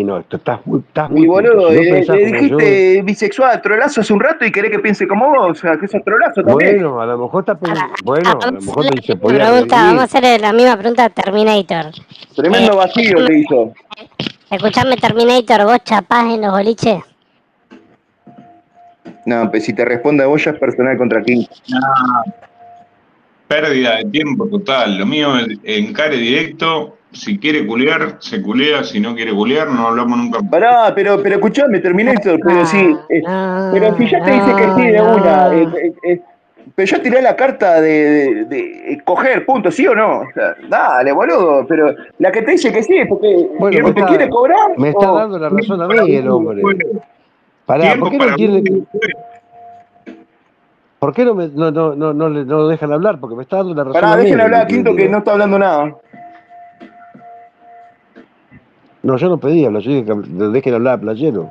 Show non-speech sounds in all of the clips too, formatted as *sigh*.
no, esto estás muy, estás muy. Y boludo, si no eh, le dijiste bisexual, trolazo hace un rato y querés que piense como vos, o sea, que sos trolazo también. Bueno, a lo mejor está pensando. Bueno, a, lo mejor te dice pregunta, Vamos a hacerle la misma pregunta a Terminator. Tremendo eh, vacío te hizo. Escuchame, Terminator, ¿vos chapás en los boliches? No, pues si te responde a vos ya es personal contra quién. No. Pérdida de tiempo total. Lo mío es encare directo, si quiere culear, se culea, si no quiere culear, no hablamos nunca. Pará, pero, pero escuchame, terminé esto, pero sí, eh, pero si ya te dice que sí de una, eh, eh, pero yo tiré la carta de, de, coger, punto, ¿sí o no? O sea, dale, boludo, pero la que te dice que sí es porque bueno, te quiere cobrar. Me está dando la razón a mí el hombre. Pará, ¿por qué no quiere... ¿Por qué no, me, no, no, no, no, no dejan hablar? Porque me está dando la razón. Pará, dejen hablar a Quinto que no está hablando nada. No, yo no pedí hablar, yo dije que dejen hablar a Playero,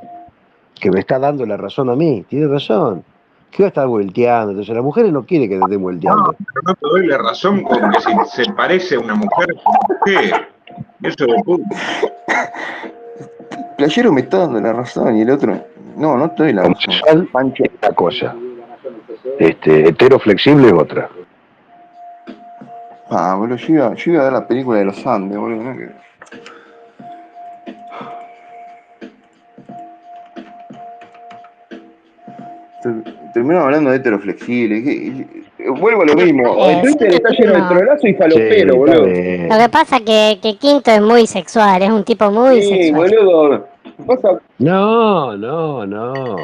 que me está dando la razón a mí, tiene razón. ¿Qué va a estar volteando? Entonces, las mujeres no quieren que te estén volteando. No, pero no te doy la razón con que si se parece a una mujer, ¿qué? Eso de puto. *laughs* Playero me está dando la razón y el otro. No, no te doy la razón. Pancho es una cosa. Este, hetero flexible es otra. Ah, boludo, yo iba, yo iba a ver la película de los Andes, boludo. ¿no? Terminamos hablando de heteroflexible. Vuelvo a lo mismo. El Twitter está lleno de trolazo y falopero, boludo. Lo que pasa es que, que, Quinto es muy sexual, es un tipo muy sí, sexual. boludo. No, no, no.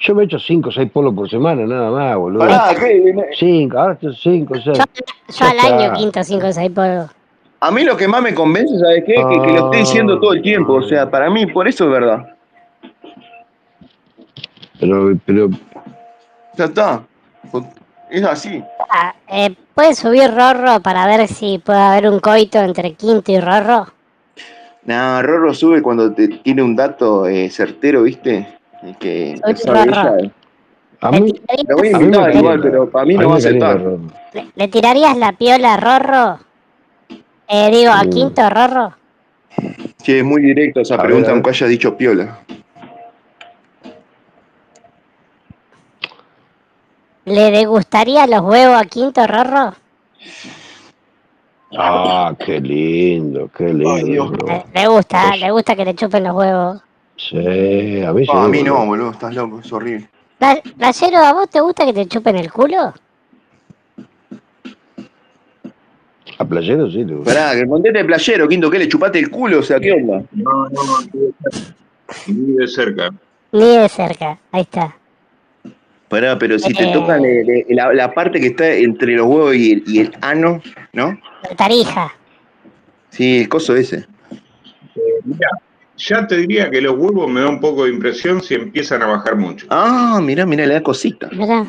Yo me echo 5 o 6 polos por semana, nada más, boludo. Ah, ¿qué? 5, ahora estoy 5 6. Yo, al año Quinto 5 o 6 polos. A mí lo que más me convence, ¿sabes qué? Que, que lo estoy diciendo todo el tiempo. O sea, para mí, por eso es verdad. Pero, pero. Ya está. Es así. Ah, eh, ¿Puedes subir Rorro para ver si puede haber un coito entre Quinto y Rorro? No, Rorro sube cuando te tiene un dato eh, certero, ¿viste? Que A mí, le voy a invitar igual, pero para mí no va a aceptar. ¿Le, ¿Le, tirarías la piola a Rorro? Eh, digo, a. Quinto Rorro. Sí, es muy directo esa pregunta, aunque haya dicho piola. ¿Le degustaría los huevos a Quinto Rorro? Ah, qué lindo, qué lindo. le, gusta, le gusta que le chupen los huevos. Sí, a mí sí. a mí no, boludo, estás loco, es horrible. Playero, ¿a vos te gusta que te chupen el culo? A playero sí, le gusta. Pará, que conteste de playero, Quinto, ¿qué le chupaste el culo? O sea, ¿qué onda? No, no, no, ni de cerca. Ni de cerca, ahí está. Pará, pero si te tocan eh, la, parte que está entre los huevos y el, y el ano, ¿no? La tarija. Sí, el coso ese. Eh, mira, ya te diría que los huevos me da un poco de impresión si empiezan a bajar mucho. Ah, mira, mira, le da cosita. Mirá.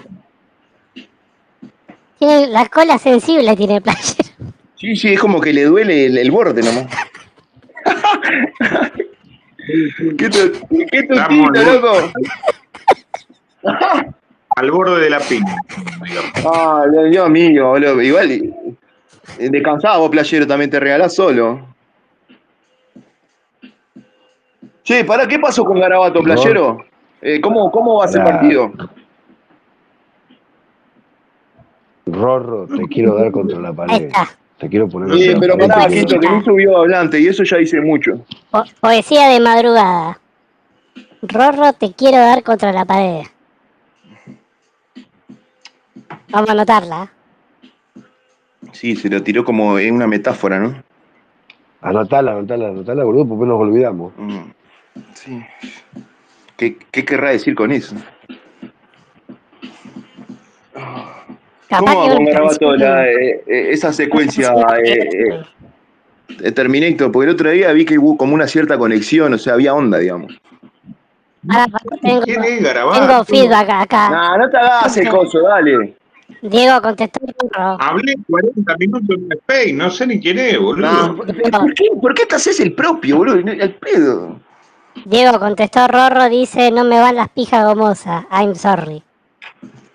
Tiene la cola sensible, tiene el playero. Sí, sí, es como que le duele el, borde nomás. *laughs* ¿Qué, tu, qué tutito, loco? *laughs* al borde de la piña. Ah, Dios mío, boludo. Igual, eh, descansado vos, playero, también te regalás solo. Che, ¿para qué pasó con Garabato, playero? Eh, ¿cómo, ¿Cómo va a ser partido? Rorro, te *laughs* quiero dar contra la pared. Te quiero poner. Sí, pero pará, Quinto, que no subió hablante y eso ya dice mucho. poesía de madrugada. Rorro, te quiero dar contra la pared. Vamos a anotarla. Sí, se lo tiró como en una metáfora, ¿no? Anotala, anotala, anotala, boludo, porque nos olvidamos. Mm, sí. ¿Qué, querrá decir con eso? ¿Cómo va a Garabato la, eh, eh, esa secuencia *laughs* eh, eh, Terminator? Porque el otro día vi que hubo como una cierta conexión, o sea, había onda, digamos. tengo, ¿Quién es Garabato? Tengo feedback acá. No, no te hagas el coso, dale. Diego, contestó. Hablé 40 minutos en Space, no sé ni quién es, boludo. ¿por, qué, ¿por, qué, te haces el propio, boludo? El pedo. Diego contestó Rorro, dice, no me van las pijas gomosas, I'm sorry.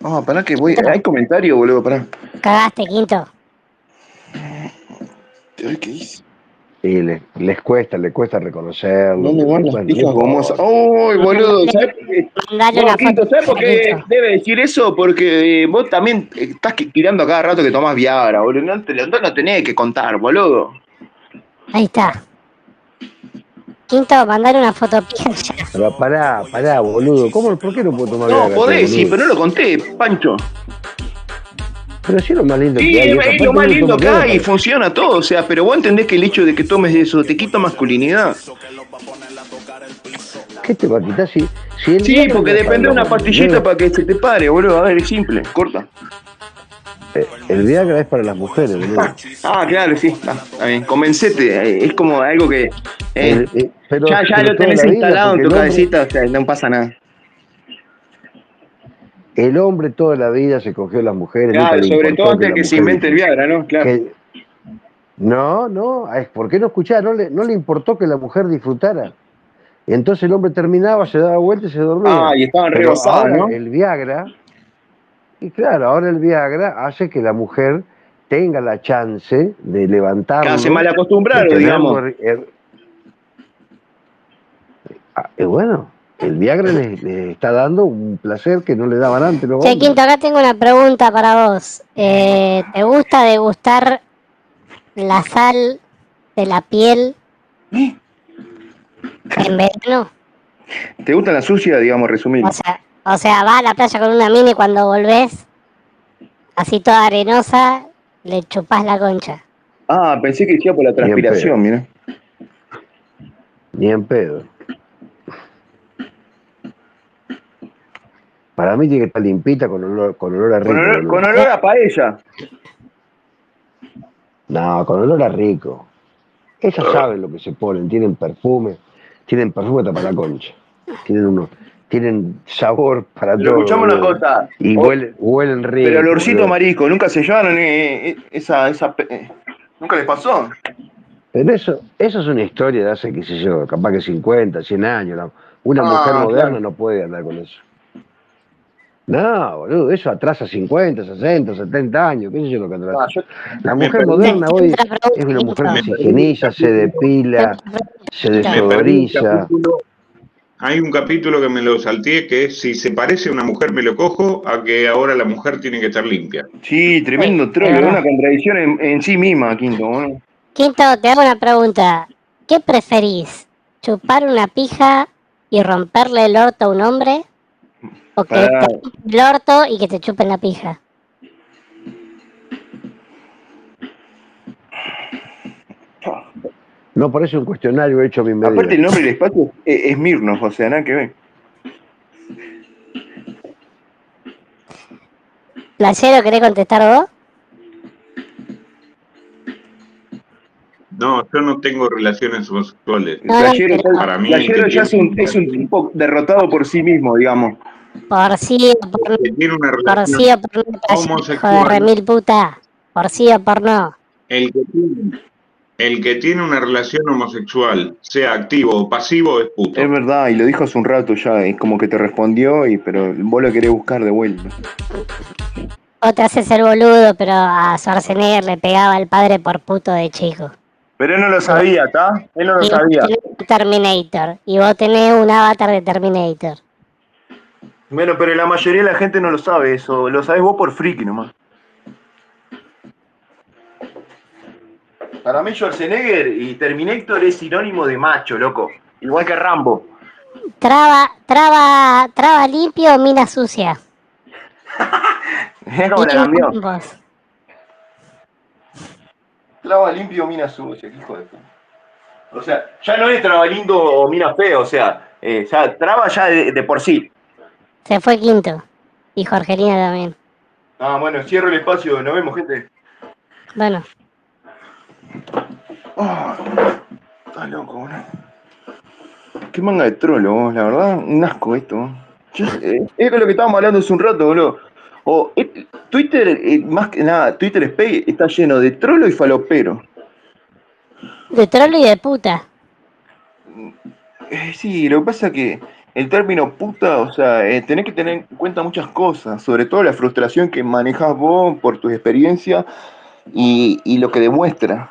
Ah, para que voy. Hay comentario, boludo, pará. Cagaste, quinto. ¿qué hice? Y les, les cuesta, les cuesta reconocerlo. ¿Dónde van las Bueno, pijas no gomosas? ¡Uy, boludo! ¿Sabes por qué? Mandale No, una Quinto, foto. ¿sabes por qué debe decir eso? Porque eh, vos también estás tirando a cada rato que tomás Viagra, boludo. No, te, lo- no tenés que contar, boludo. Ahí está. Quinto, mandale una foto pija ya. Pero pará, pará, boludo. ¿Cómo, ¿Por qué no puedo tomar No, Viagra, podés, sí, pero no lo conté, Pancho. Pero sí es lo más lindo Sí, que hay. es, lo más lindo Viagra. hay, funciona todo, o sea, pero vos entendés que el hecho de que tomes eso te quita masculinidad. ¿Qué te va a quitar si, si el Sí, porque depende de una pastillita para que se te pare, boludo. A ver, es simple, corta. Eh, El Viagra es para las mujeres, boludo. Ah, claro, sí, bien. Convencete, eh, es como algo que eh, El- eh, pero- ya, ya pero lo tenés instalado en tu hombre- cabecita, o sea, no pasa nada. El hombre toda la vida se cogió a las mujeres. Claro, sobre todo antes la que se invente el Viagra, ¿no? Claro. que- No, no, es ¿por qué no escuchaba? No le, no le importó que la mujer disfrutara. Entonces el hombre terminaba, se daba vuelta y se dormía. Ah, y estaban rebosados, ¿no? El Viagra, y claro, ahora el Viagra hace que la mujer tenga la chance de se de malacostumbraron, tenerlo digamos. Ah, y bueno, el Viagra le, le está dando un placer que no le daban antes los Che. Quinto, acá tengo una pregunta para vos. Eh, ¿Te gusta degustar la sal de la piel en verano? ¿Te gusta la sucia, digamos, resumir? O sea, o sea, vas a la playa con una mini y cuando volvés, así toda arenosa, le chupás la concha. Ah, pensé que decía por la transpiración, mira. Ni en pedo. Para mí tiene que estar limpita con olor, con olor a rico. Con olor, boludo. con olor a paella. No, con olor a rico. Ellas saben lo que se ponen, tienen perfume, tienen perfume hasta para la concha. Tienen uno, tienen sabor para Pero todo. escuchame una cosa. Y huelen, huelen rico. Pero olorcito boludo. marisco, nunca se llevaron eh, eh, esa, esa, eh, nunca les pasó. Pero eso, eso es una historia de hace, qué sé yo, capaz que 50, 100 años. Una Ah, mujer moderna claro. no puede andar con eso. No, boludo, eso atrasa 50, 60, 70 años, qué sé yo lo que atrasa. Ah, yo- La mujer perdí. moderna hoy es una mujer que se higieniza, se depila, se desodoriza. Hay un capítulo que me lo salté que es si se parece a una mujer me lo cojo a que ahora la mujer tiene que estar limpia. sí, tremendo verdad. una contradicción en, en sí misma, Quinto. ¿no? Quinto, te hago una pregunta. ¿Qué preferís? ¿Chupar una pija y romperle el orto a un hombre? ¿O que Pará. te chupen el orto y que te chupen la pija? No parece un cuestionario hecho a mi medida. Aparte el nombre del espacio es, es Mirnos, o sea, nada que ver. ¿Playero, querés contestar vos? No, yo no tengo relaciones homosexuales. No, ya, Para mí, ya es un, es un tipo derrotado por sí mismo, digamos. Por sí o por no. Por sí o por no, hijo de homosexual. remil puta. Por sí o por no. El que, tiene, el que tiene una relación homosexual, sea activo o pasivo, es puto. Es verdad, y lo dijo hace un rato ya, es como que te respondió, y pero vos lo querés buscar de vuelta. Vos te haces el boludo, pero a Schwarzenegger le pegaba al padre por puto de chico. Pero él no lo sabía, ¿está? Él no lo Y sabía. Terminator. Y vos tenés un avatar de Terminator. Bueno, pero la mayoría de la gente no lo sabe eso, lo sabés vos por friki nomás. Para mí Schwarzenegger y Terminator es sinónimo de macho, loco. Igual que Rambo. Traba, traba, traba limpio, mina sucia. *laughs* Mirá cómo la cambió. Traba limpio, mina sucia, hijo de puta. O sea, ya no es traba lindo o mina feo, o sea, eh, ya, traba ya de, de por sí. Se fue quinto. Y Jorgelina también. Ah, bueno, cierro el espacio, nos vemos, gente. Bueno, Ah, está loco, boludo. Qué manga de trolo, vos, la verdad, un asco esto. Yo- eh, es lo que estábamos hablando hace un rato, boludo. O, eh, Twitter, eh, más que nada, Twitter Space está lleno de trolo y falopero. de trolo y de puta. Eh, sí, lo que pasa es que el término puta, o sea, eh, tenés que tener en cuenta muchas cosas, sobre todo la frustración que manejas vos por tu experiencia y, y lo que demuestra.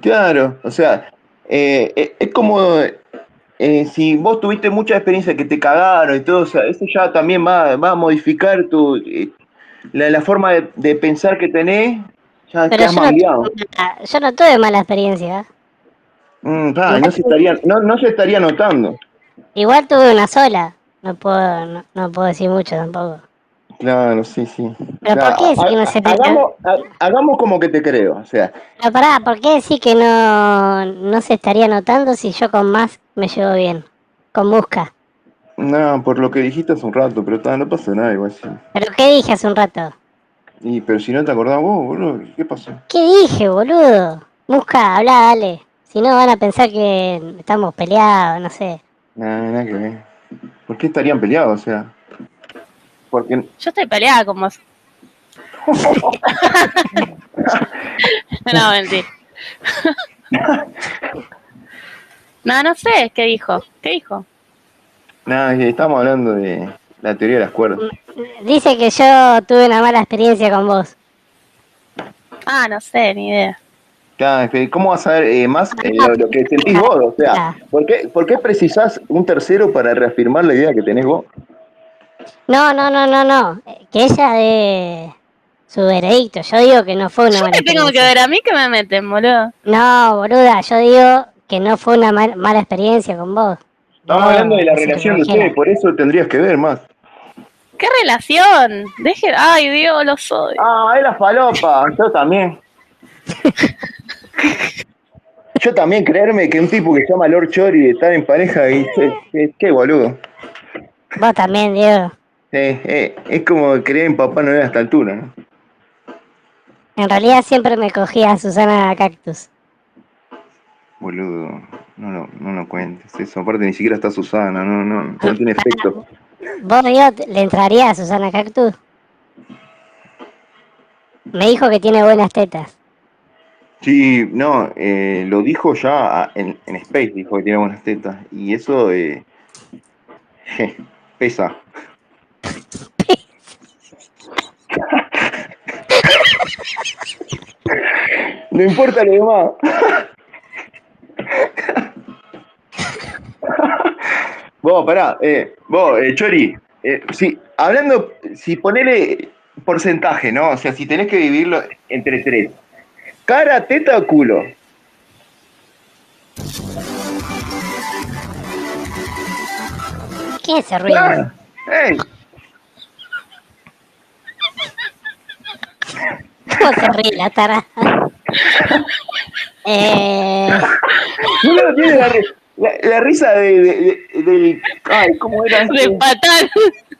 Claro, o sea, eh, eh, es como eh, si vos tuviste mucha experiencia que te cagaron y todo, o sea, eso ya también va, va a modificar tu la, la forma de, de pensar que tenés, ya Pero yo no, tuve yo no tuve mala experiencia. Mm, no se estaría, no, no se estaría notando. Igual tuve una sola. No puedo, no, no puedo decir mucho tampoco. Claro, sí, sí. Pero Claro, ¿por qué decir ha- que no se te hagamos, ha- hagamos como que te creo, o sea, Pero pará, ¿por qué decir que no, no se estaría notando si yo con más me llevo bien? Con Musca. no, por lo que dijiste hace un rato, pero no pasa nada igual sí. ¿Pero qué dije hace un rato? Y, pero si no te acordás vos, boludo, ¿qué pasó? ¿Qué dije, boludo? Musca, habla, dale. Si no van a pensar que estamos peleados, no sé. Nada, nada que ver. ¿Por qué estarían peleados? O sea, porque Yo estoy peleada con vos. *laughs* no, mentira. no, no sé, ¿qué dijo? ¿Qué dijo? nada, estamos hablando de la teoría de las cuerdas. Dice que yo tuve una mala experiencia con vos. Ah, no sé, ni idea. Claro, es que ¿Cómo vas a ver eh, más eh, lo, lo que sentís vos? O sea, ¿por qué, ¿por qué precisás un tercero para reafirmar la idea que tenés vos? No, no, no, no, no. Que ella de su veredicto. Yo digo que no fue una Yo mala me tengo que experiencia. ver a mí que me meten, boludo. No, boluda, yo digo que no fue una mal- mala experiencia con vos. Estamos No, hablando de la relación de ustedes, por eso tendrías que ver más. ¿Qué relación? Deje, ay Dios, lo soy. Ah, es la falopa, yo también. *laughs* Yo también, creerme que un tipo que se llama Lord Chori estar en pareja, y, qué, boludo. Vos también, Diego. Eh, eh, es como creer en Papá Noel a esta altura, ¿no? En realidad siempre me cogía a Susana Cactus. Boludo, no lo, no lo cuentes. Eso, aparte ni siquiera está Susana, no, no, no tiene efecto. ¿Vos, Diego, le entraría a Susana Cactus? Me dijo que tiene buenas tetas. Sí, no, eh, lo dijo ya a- en, en Space, dijo que tiene buenas tetas. Y eso eh, *laughs* je, pesa. *laughs* No importa lo demás. *laughs* vos, pará, eh, vos, eh, Chori, eh, si, hablando, si ponele porcentaje, ¿no? O sea, si tenés que dividirlo entre tres. Cara, teta o culo. ¿Qué es ese ruido? Ah, ¿Cómo se ríe la tara? *laughs* eh, boludo, tiene la, la, la risa de, de, de- del. Ay, ¿cómo era De patán.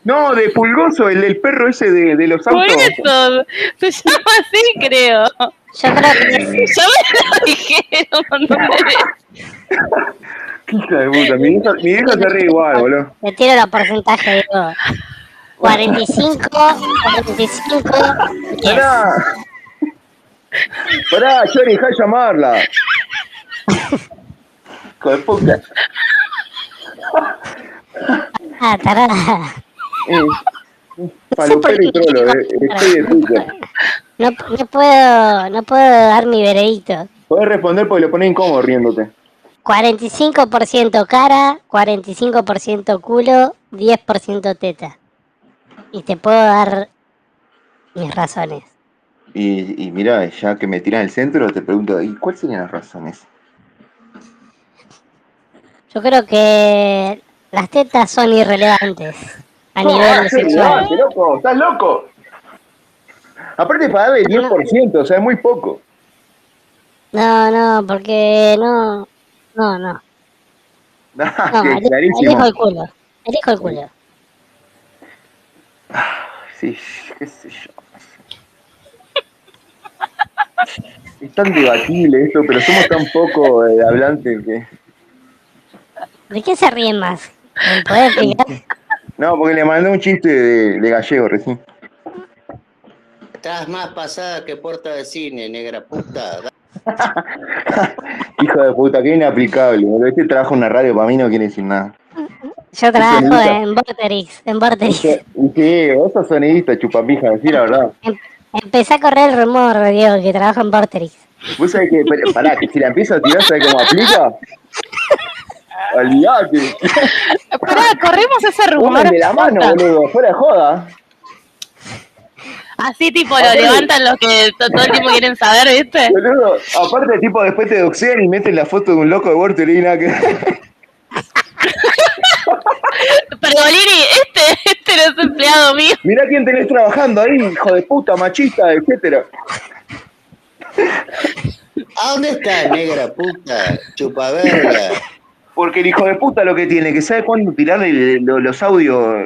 No, de Pulgoso, el del perro ese de, de los Por autos. eso. Se llama así, creo. yo creo que Ya me lo dijeron *laughs* de hija puta, mi hija, mi hija se ríe igual, boludo. le tiro los porcentajes, digo. 45, 45, 10. Pará. Pará, Chori, dejá de llamarla. Hijo de puta. Ah, tarada. Eh, Palopero y trolo, eh, estoy de. No, no puedo, no puedo dar mi veredicto. Podés responder porque lo ponés incómodo riéndote. 45% cara, 45% culo, 10% teta. Y te puedo dar mis razones. Y, y mira, ya que me tiras el centro, te pregunto, ¿y cuáles serían las razones? Yo creo que las tetas son irrelevantes a nivel sí, sexual. no, loco, estás loco. Aparte para darle 10%, o sea, es muy poco. No, no, porque no, no, no. *laughs* Ah, No, eli- elijo el culo. Elijo el culo. Sí, qué sé yo. *laughs* Es tan debatible esto, pero somos tan poco eh, hablantes que... ¿De qué se ríen más? ¿Me podés explicar? No, porque le mandé un chiste de, de gallego recién. Estás más pasada que puerta de cine, negra puta. *laughs* Hijo de puta, qué inaplicable. Este trabajo en una radio para mí no quiere decir nada. Yo trabajo en Vorterix, en Vorterix. Sí, vos sos sonidista, chupapija, decir la verdad. En, Empecé a correr el rumor, Diego, que trabaja en Vorterix. Vos sabés que, pero, pará, que si la empiezo a tirar, ¿sabés cómo aplica? Olvídate. Pará, corremos ese rumor. De la mano, boludo, fuera de joda. Así tipo lo levantan los que to- todo el tiempo quieren saber, ¿viste? Boludo, aparte, tipo, después te doxean y meten la foto de un loco de y nada que. *laughs* Pergolini, este, este no es empleado mío. Mirá quién tenés trabajando ahí, hijo de puta, machista, etcétera. ¿A dónde está, negra puta? Chupaverga. Porque el hijo de puta lo que tiene, que sabe cuándo tirarle lo- los audios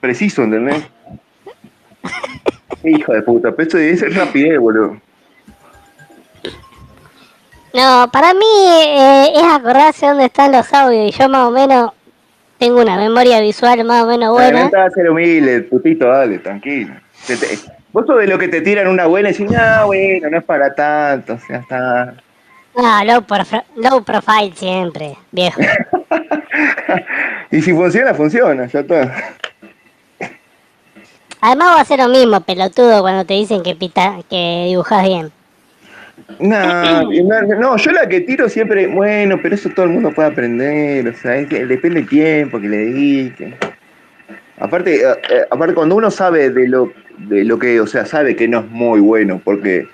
precisos, ¿entendés? *laughs* Hijo de puta, pero eso es rapidez, boludo. No, para mí eh, es acordarse dónde están los audios y yo más o menos tengo una memoria visual más o menos buena. Buena. a ser humilde, putito, dale, tranquilo. Te- te- vos sos de lo que te tiran una buena y decís, no, bueno, no es para tanto, o sea, está. No, low, prof- low profile siempre, viejo. *laughs* y si funciona, funciona, ya está. Además va a ser lo mismo, pelotudo, cuando te dicen que pita, que dibujas bien. No, no, no, yo la que tiro siempre, bueno, pero eso todo el mundo puede aprender, o sea, es que depende del tiempo que le dedique. Aparte, eh, eh, aparte cuando uno sabe de lo, de lo que, o sea, sabe que no es muy bueno, porque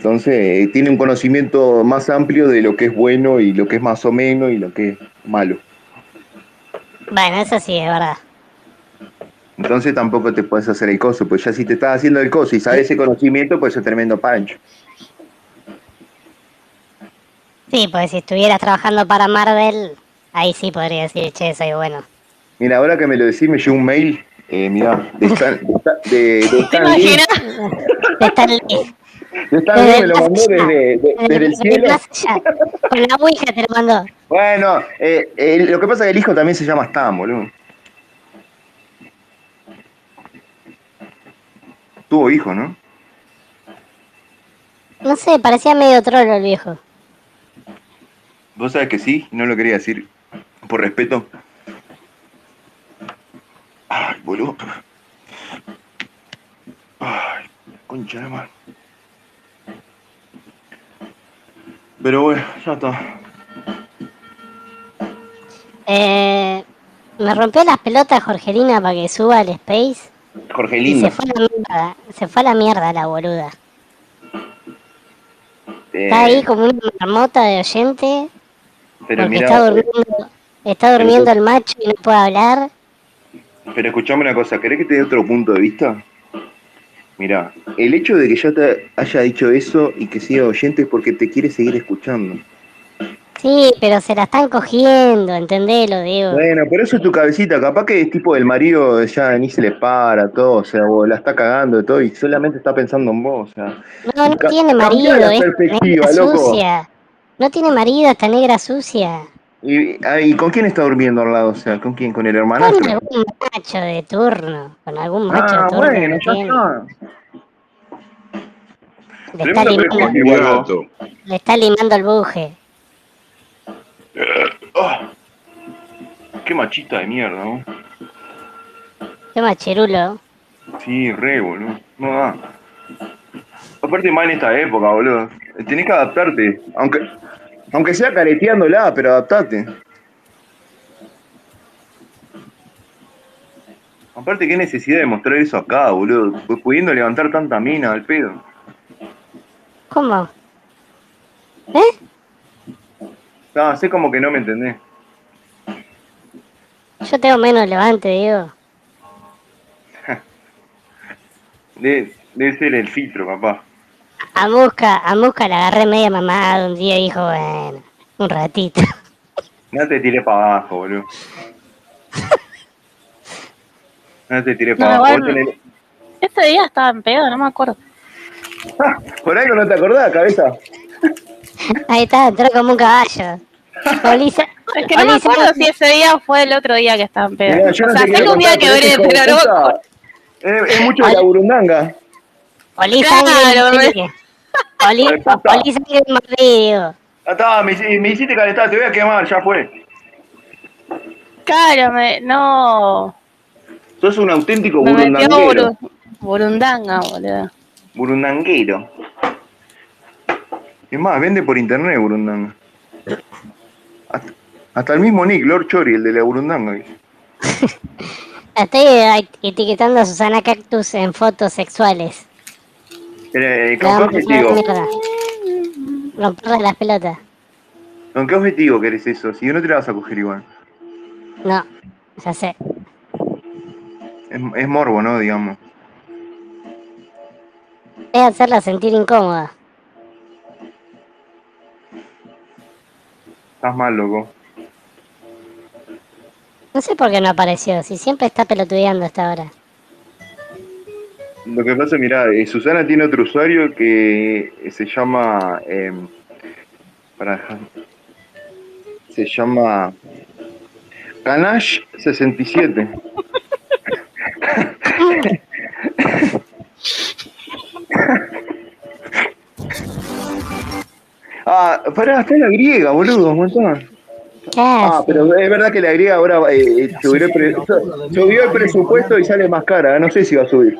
entonces eh, tiene un conocimiento más amplio de lo que es bueno y lo que es más o menos y lo que es malo. Bueno, eso sí es verdad. Entonces tampoco te puedes hacer el coso, pues ya si te estás haciendo el coso y sabes ese conocimiento, pues es tremendo pancho. Sí, pues si estuvieras trabajando para Marvel, ahí sí podría decir, che, soy bueno. Mira, ahora que me lo decís, me llegó un mail, eh, mira, de Stan, de, de, de *laughs* ¿Te Stan Lee. imaginas? De Stan Lee. Stan Lee me lo mandó desde, de- desde el cielo. Con la Ouija te lo mandó. Bueno, eh, eh, lo que pasa es que el hijo también se llama Stan, boludo. Tuvo hijo, ¿no? No sé, parecía medio trolo el viejo. Vos sabés que sí, no lo quería decir por respeto. Ay, boludo. Ay, concha de madre. Pero bueno, ya está. Eh, me rompió las pelotas Jorgelina para que suba al Space. Y Jorgelina. se fue a la mierda, se fue a la mierda la boluda. eh, Está ahí como una marmota de oyente pero porque mirá, está eh, durmiendo, está durmiendo el macho y no puede hablar. pero escuchame una cosa, ¿querés que te dé otro punto de vista? Mirá, el hecho de que ya te haya dicho eso y que siga oyente es porque te quiere seguir escuchando. Sí, pero se la están cogiendo, entendelo, digo. Bueno, pero eso es tu cabecita, capaz que es tipo del marido ya ni se le para, todo, o sea, o la está cagando de todo y solamente está pensando en vos, o sea. No, no tiene marido, la es perspectiva, negra loco. sucia. No tiene marido, esta negra sucia. ¿Y, ah, ¿y con quién está durmiendo al lado? O sea, ¿con quién? ¿Con el Con hermanastro? algún macho de turno, con algún macho Ah, de turno. bueno, ya está. Le está, limando, le está limando el buje. Ah, qué machista de mierda, ¿no? Qué machirulo. Sí, re, boludo. No da. Aparte más en esta época, boludo. Tenés que adaptarte. Aunque, aunque sea careteándola, pero adaptate. Aparte, qué necesidad de mostrar eso acá, boludo. Pues pudiendo levantar tanta mina al pedo. ¿Cómo? ¿Eh? No, sé como que no me entendés. Yo tengo menos levante, digo. *laughs* Debe, debe ser el filtro, papá. A Musca, a Musca la agarré media mamada un día y dijo, bueno, un ratito. *laughs* No te tiré para abajo, boludo. No te tiré No, para abajo. igual- Vos tenés- Ese día estaba en pedo, no me acuerdo. Por algo no te acordás, cabeza. Ahí está, entró como un caballo. Olisa, Es que no me Olisa- acuerdo si ese día fue el otro día que estaba en pedo. Mirá, yo no o sea, sé que día hijo de pero no me. Es, es mucho de la burundanga. Mordido. Ya está, me, me hiciste calentar, te voy a quemar, ya fue. Claro, me, no. Sos un auténtico Me burundanguero. buru- Burundanga, boludo. Burundanguero. Es más, vende por internet Burundanga. Hasta, hasta el mismo Nick, Lord Chori, el de la Burundanga. *laughs* Estoy etiquetando a Susana Cactus en fotos sexuales. Eh, ¿Con qué objetivo? Romperle las pelotas. ¿Con qué objetivo querés eso? Si no te la vas a coger igual. No, ya sé. Es, es morbo, ¿no? Digamos. Es hacerla sentir incómoda. Estás mal, loco. No sé por qué no apareció, si siempre está pelotudeando hasta ahora. Lo que pasa, mira, Susana tiene otro usuario que se llama. Eh, para, se llama. Ganache67. *laughs* ah, pará, está en la griega, boludo, un montón. ¿Qué Ah, hace? pero es verdad que la griega ahora eh, subió, el pre- subió el presupuesto y sale más cara. No sé si va a subir.